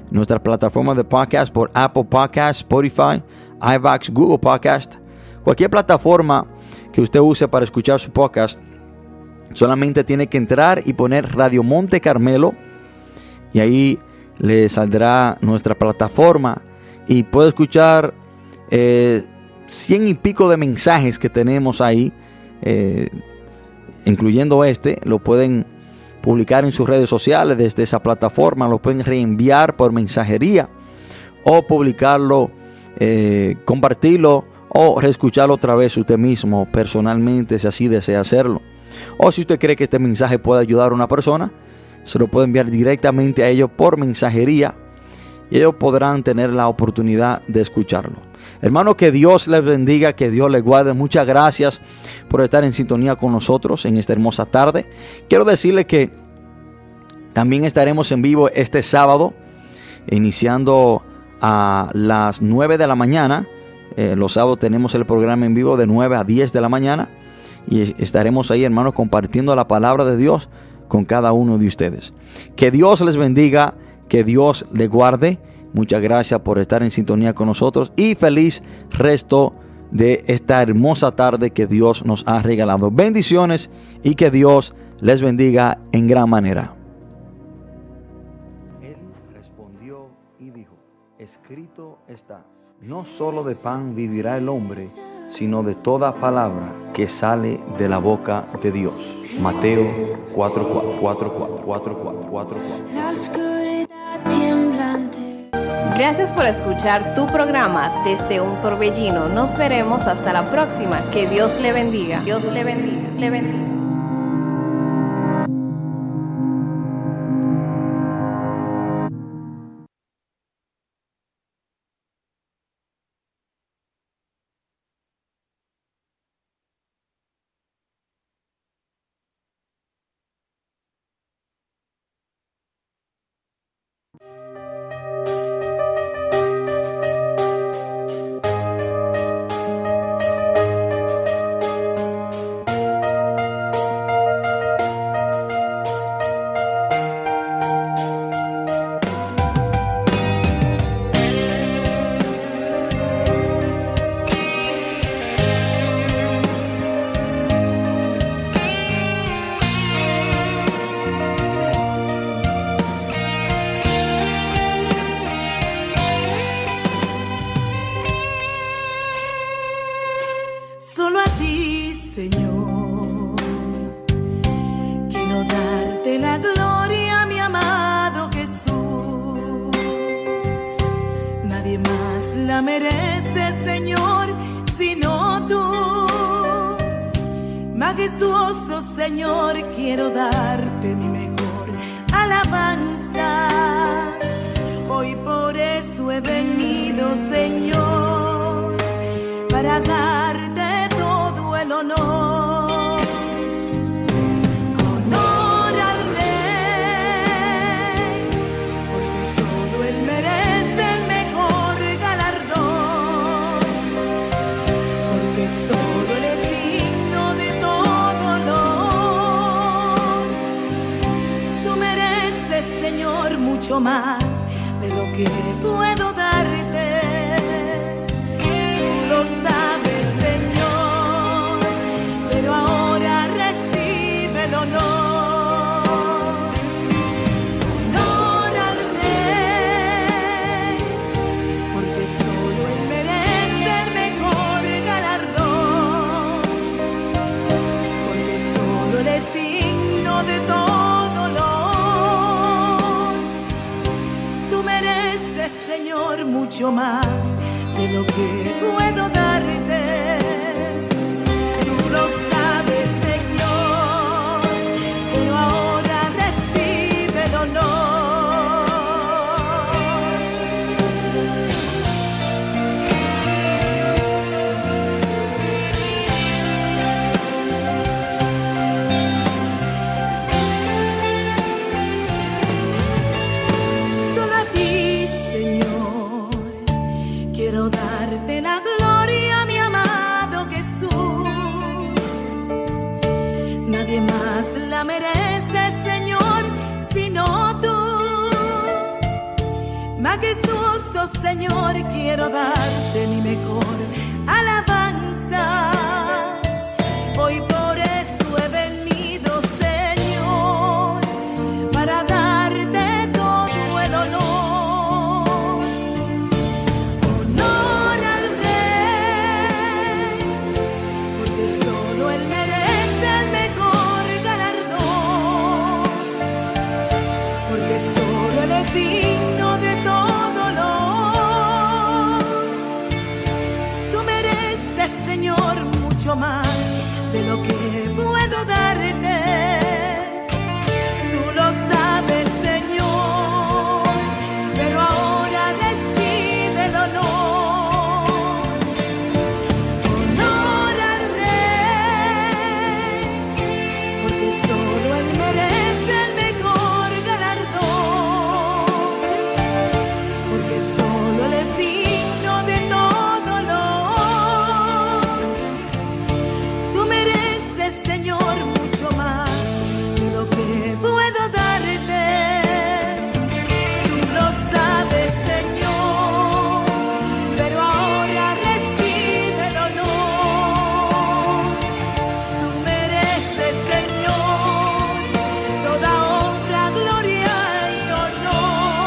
en nuestra plataforma de podcast por Apple Podcast, Spotify, iVax, Google Podcast. Cualquier plataforma que usted use para escuchar su podcast, solamente tiene que entrar y poner Radio Monte Carmelo. Y ahí le saldrá nuestra plataforma y puede escuchar eh, cien y pico de mensajes que tenemos ahí. Eh, incluyendo este, lo pueden publicar en sus redes sociales desde esa plataforma, lo pueden reenviar por mensajería o publicarlo, eh, compartirlo o reescucharlo otra vez usted mismo personalmente si así desea hacerlo. O si usted cree que este mensaje puede ayudar a una persona, se lo puede enviar directamente a ellos por mensajería y ellos podrán tener la oportunidad de escucharlo. Hermano, que Dios les bendiga, que Dios les guarde. Muchas gracias por estar en sintonía con nosotros en esta hermosa tarde. Quiero decirle que también estaremos en vivo este sábado, iniciando a las 9 de la mañana. Eh, los sábados tenemos el programa en vivo de 9 a 10 de la mañana. Y estaremos ahí, hermanos, compartiendo la palabra de Dios con cada uno de ustedes. Que Dios les bendiga, que Dios les guarde Muchas gracias por estar en sintonía con nosotros y feliz resto de esta hermosa tarde que Dios nos ha regalado. Bendiciones y que Dios les bendiga en gran manera. Él respondió y dijo, escrito está, no solo de pan vivirá el hombre, sino de toda palabra que sale de la boca de Dios. Mateo 4, 4, 4, 4, 4, 4, 4, 4. Gracias por escuchar tu programa desde un torbellino. Nos veremos hasta la próxima. Que Dios le bendiga. Dios le bendiga. Le bendiga.